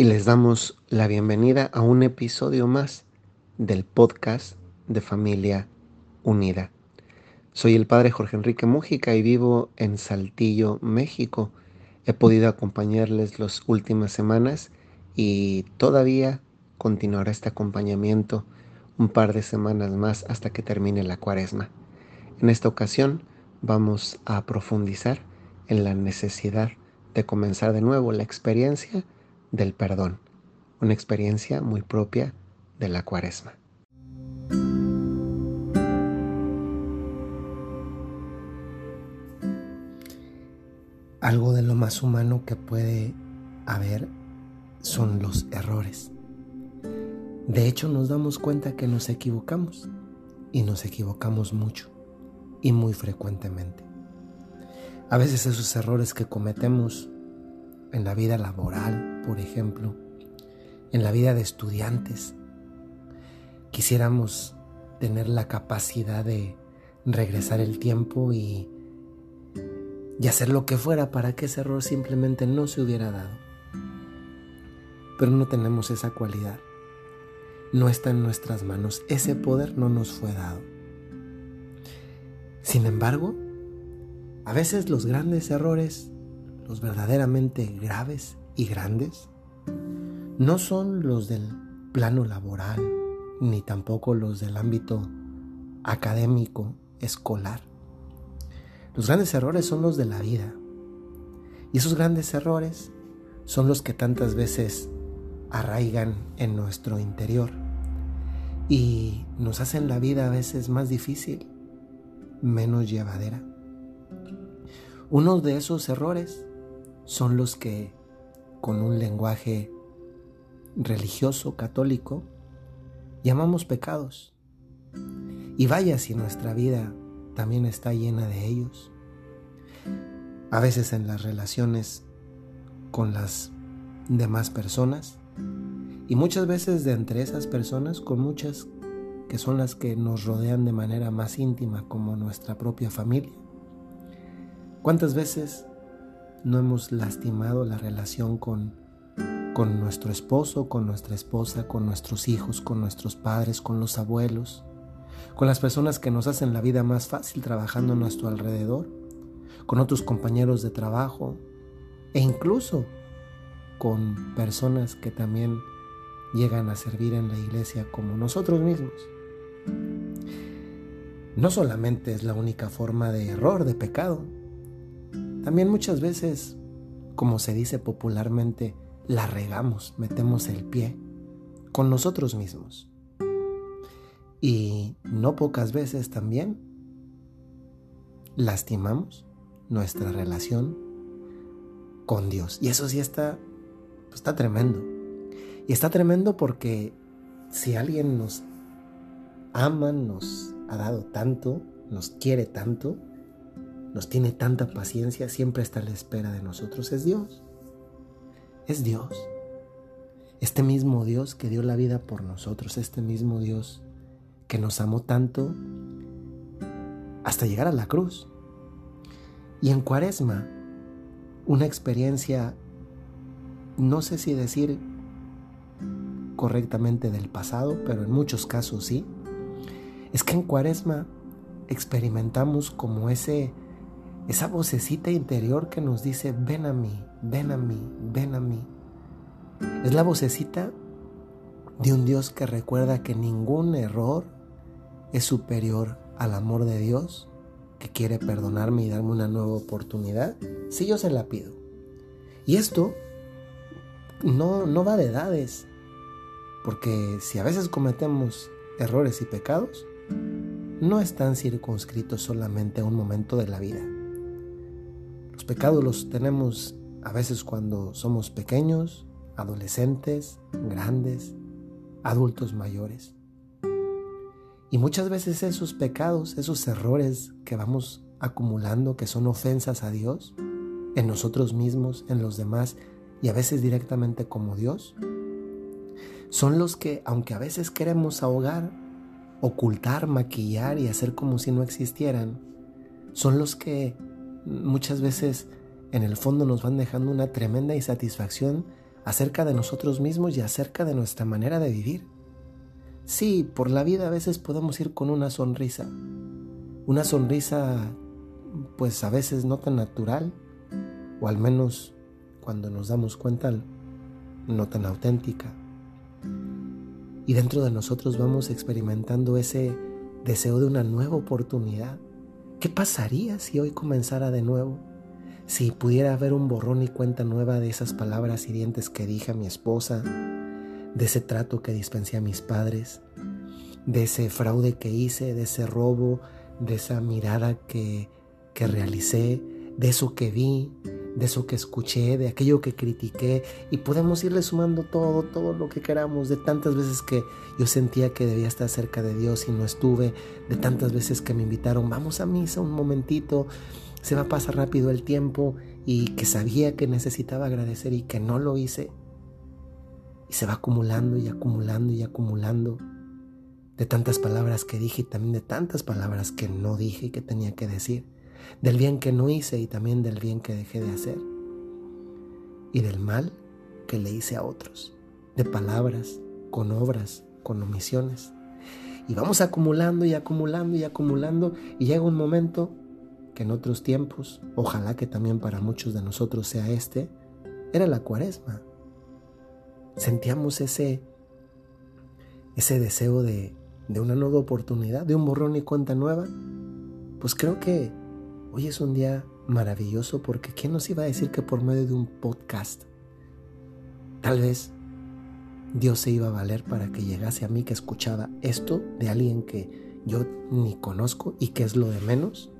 y les damos la bienvenida a un episodio más del podcast de Familia Unida. Soy el padre Jorge Enrique Mujica y vivo en Saltillo, México. He podido acompañarles las últimas semanas y todavía continuará este acompañamiento un par de semanas más hasta que termine la cuaresma. En esta ocasión vamos a profundizar en la necesidad de comenzar de nuevo la experiencia del perdón, una experiencia muy propia de la cuaresma. Algo de lo más humano que puede haber son los errores. De hecho, nos damos cuenta que nos equivocamos y nos equivocamos mucho y muy frecuentemente. A veces esos errores que cometemos en la vida laboral, por ejemplo, en la vida de estudiantes. Quisiéramos tener la capacidad de regresar el tiempo y, y hacer lo que fuera para que ese error simplemente no se hubiera dado. Pero no tenemos esa cualidad. No está en nuestras manos. Ese poder no nos fue dado. Sin embargo, a veces los grandes errores los verdaderamente graves y grandes no son los del plano laboral, ni tampoco los del ámbito académico, escolar. Los grandes errores son los de la vida. Y esos grandes errores son los que tantas veces arraigan en nuestro interior y nos hacen la vida a veces más difícil, menos llevadera. Uno de esos errores son los que, con un lenguaje religioso católico, llamamos pecados. Y vaya si nuestra vida también está llena de ellos. A veces en las relaciones con las demás personas y muchas veces de entre esas personas con muchas que son las que nos rodean de manera más íntima como nuestra propia familia. ¿Cuántas veces no hemos lastimado la relación con, con nuestro esposo, con nuestra esposa, con nuestros hijos, con nuestros padres, con los abuelos, con las personas que nos hacen la vida más fácil trabajando a nuestro alrededor, con otros compañeros de trabajo e incluso con personas que también llegan a servir en la iglesia como nosotros mismos. No solamente es la única forma de error, de pecado, también muchas veces, como se dice popularmente, la regamos, metemos el pie con nosotros mismos. Y no pocas veces también lastimamos nuestra relación con Dios. Y eso sí está, pues, está tremendo. Y está tremendo porque si alguien nos ama, nos ha dado tanto, nos quiere tanto, nos tiene tanta paciencia, siempre está a la espera de nosotros, es Dios. Es Dios. Este mismo Dios que dio la vida por nosotros, este mismo Dios que nos amó tanto hasta llegar a la cruz. Y en cuaresma, una experiencia, no sé si decir correctamente del pasado, pero en muchos casos sí, es que en cuaresma experimentamos como ese esa vocecita interior que nos dice, ven a mí, ven a mí, ven a mí. Es la vocecita de un Dios que recuerda que ningún error es superior al amor de Dios, que quiere perdonarme y darme una nueva oportunidad, si yo se la pido. Y esto no, no va de edades, porque si a veces cometemos errores y pecados, no están circunscritos solamente a un momento de la vida pecados los tenemos a veces cuando somos pequeños, adolescentes, grandes, adultos mayores. Y muchas veces esos pecados, esos errores que vamos acumulando, que son ofensas a Dios, en nosotros mismos, en los demás y a veces directamente como Dios, son los que, aunque a veces queremos ahogar, ocultar, maquillar y hacer como si no existieran, son los que muchas veces en el fondo nos van dejando una tremenda insatisfacción acerca de nosotros mismos y acerca de nuestra manera de vivir. Sí, por la vida a veces podemos ir con una sonrisa, una sonrisa pues a veces no tan natural, o al menos cuando nos damos cuenta no tan auténtica. Y dentro de nosotros vamos experimentando ese deseo de una nueva oportunidad. ¿Qué pasaría si hoy comenzara de nuevo? Si pudiera haber un borrón y cuenta nueva de esas palabras hirientes que dije a mi esposa, de ese trato que dispensé a mis padres, de ese fraude que hice, de ese robo, de esa mirada que, que realicé, de eso que vi, de eso que escuché, de aquello que critiqué y podemos irle sumando todo, todo lo que queramos, de tantas veces que yo sentía que debía estar cerca de Dios y no estuve, de tantas veces que me invitaron, vamos a misa un momentito, se va a pasar rápido el tiempo y que sabía que necesitaba agradecer y que no lo hice. Y se va acumulando y acumulando y acumulando de tantas palabras que dije y también de tantas palabras que no dije y que tenía que decir del bien que no hice y también del bien que dejé de hacer, y del mal que le hice a otros, de palabras, con obras, con omisiones. Y vamos acumulando y acumulando y acumulando y llega un momento que en otros tiempos, ojalá que también para muchos de nosotros sea este, era la cuaresma. Sentíamos ese, ese deseo de, de una nueva oportunidad, de un borrón y cuenta nueva. Pues creo que Hoy es un día maravilloso porque ¿quién nos iba a decir que por medio de un podcast tal vez Dios se iba a valer para que llegase a mí que escuchaba esto de alguien que yo ni conozco y que es lo de menos?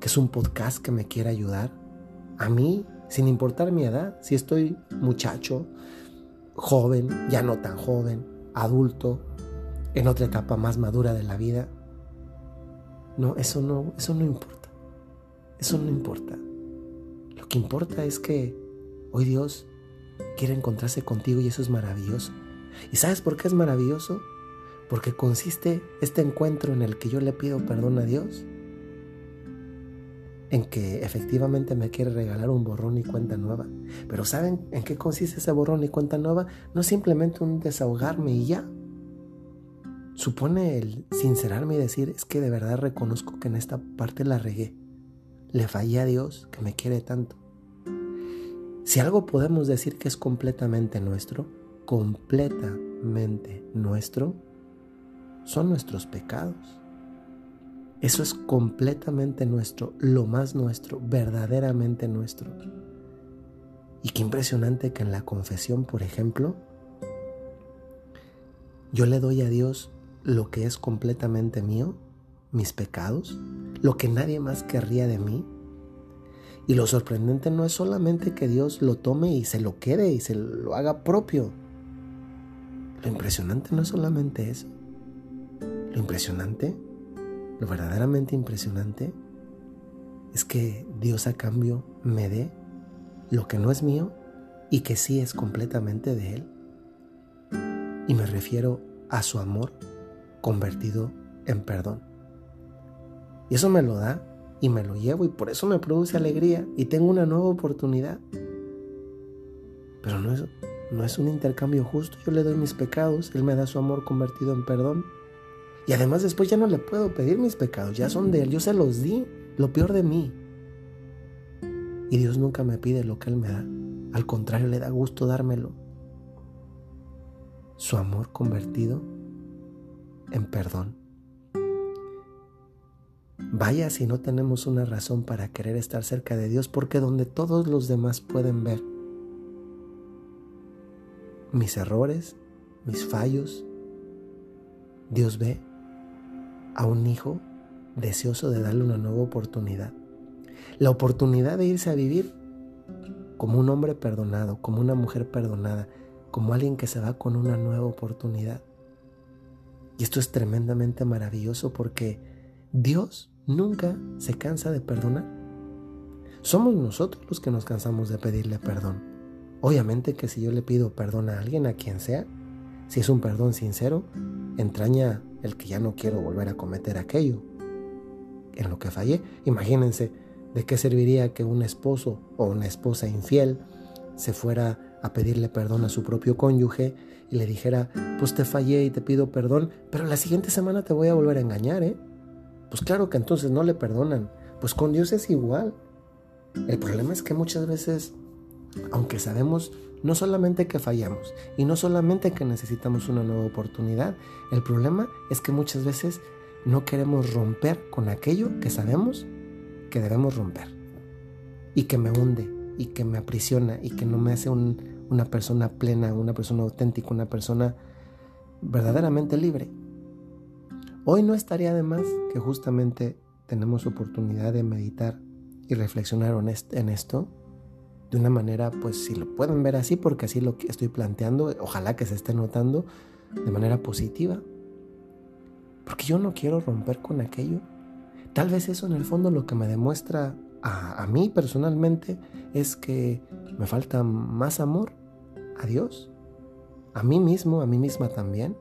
Que es un podcast que me quiere ayudar a mí, sin importar mi edad, si estoy muchacho, joven, ya no tan joven, adulto, en otra etapa más madura de la vida. No, eso no, eso no importa. Eso no importa. Lo que importa es que hoy Dios quiere encontrarse contigo y eso es maravilloso. ¿Y sabes por qué es maravilloso? Porque consiste este encuentro en el que yo le pido perdón a Dios, en que efectivamente me quiere regalar un borrón y cuenta nueva. Pero ¿saben en qué consiste ese borrón y cuenta nueva? No simplemente un desahogarme y ya. Supone el sincerarme y decir, es que de verdad reconozco que en esta parte la regué le fallé a Dios que me quiere tanto. Si algo podemos decir que es completamente nuestro, completamente nuestro, son nuestros pecados. Eso es completamente nuestro, lo más nuestro, verdaderamente nuestro. Y qué impresionante que en la confesión, por ejemplo, yo le doy a Dios lo que es completamente mío mis pecados, lo que nadie más querría de mí. Y lo sorprendente no es solamente que Dios lo tome y se lo quede y se lo haga propio. Lo impresionante no es solamente eso. Lo impresionante, lo verdaderamente impresionante, es que Dios a cambio me dé lo que no es mío y que sí es completamente de Él. Y me refiero a su amor convertido en perdón. Y eso me lo da y me lo llevo y por eso me produce alegría y tengo una nueva oportunidad. Pero no es, no es un intercambio justo. Yo le doy mis pecados, Él me da su amor convertido en perdón. Y además después ya no le puedo pedir mis pecados, ya son de Él, yo se los di, lo peor de mí. Y Dios nunca me pide lo que Él me da. Al contrario, le da gusto dármelo. Su amor convertido en perdón. Vaya si no tenemos una razón para querer estar cerca de Dios, porque donde todos los demás pueden ver mis errores, mis fallos, Dios ve a un hijo deseoso de darle una nueva oportunidad. La oportunidad de irse a vivir como un hombre perdonado, como una mujer perdonada, como alguien que se va con una nueva oportunidad. Y esto es tremendamente maravilloso porque Dios nunca se cansa de perdonar. Somos nosotros los que nos cansamos de pedirle perdón. Obviamente que si yo le pido perdón a alguien, a quien sea, si es un perdón sincero, entraña el que ya no quiero volver a cometer aquello en lo que fallé. Imagínense de qué serviría que un esposo o una esposa infiel se fuera a pedirle perdón a su propio cónyuge y le dijera, pues te fallé y te pido perdón, pero la siguiente semana te voy a volver a engañar, ¿eh? Pues claro que entonces no le perdonan. Pues con Dios es igual. El problema es que muchas veces, aunque sabemos no solamente que fallamos y no solamente que necesitamos una nueva oportunidad, el problema es que muchas veces no queremos romper con aquello que sabemos que debemos romper y que me hunde y que me aprisiona y que no me hace una persona plena, una persona auténtica, una persona verdaderamente libre. Hoy no estaría de más que justamente tenemos oportunidad de meditar y reflexionar en esto de una manera, pues si lo pueden ver así, porque así lo estoy planteando, ojalá que se esté notando de manera positiva. Porque yo no quiero romper con aquello. Tal vez eso en el fondo lo que me demuestra a, a mí personalmente es que me falta más amor a Dios, a mí mismo, a mí misma también,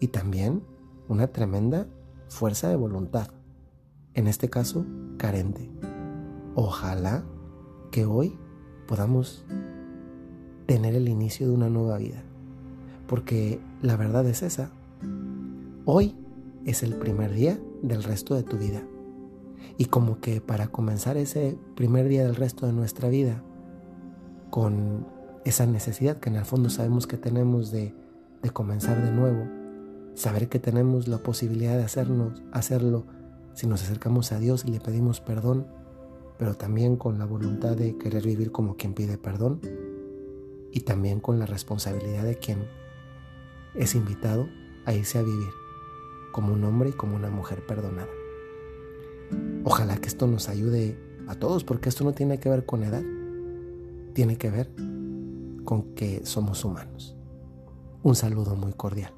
y también una tremenda fuerza de voluntad, en este caso carente. Ojalá que hoy podamos tener el inicio de una nueva vida, porque la verdad es esa. Hoy es el primer día del resto de tu vida. Y como que para comenzar ese primer día del resto de nuestra vida, con esa necesidad que en el fondo sabemos que tenemos de, de comenzar de nuevo, saber que tenemos la posibilidad de hacernos, hacerlo si nos acercamos a Dios y le pedimos perdón, pero también con la voluntad de querer vivir como quien pide perdón y también con la responsabilidad de quien es invitado a irse a vivir como un hombre y como una mujer perdonada. Ojalá que esto nos ayude a todos, porque esto no tiene que ver con edad, tiene que ver con que somos humanos. Un saludo muy cordial.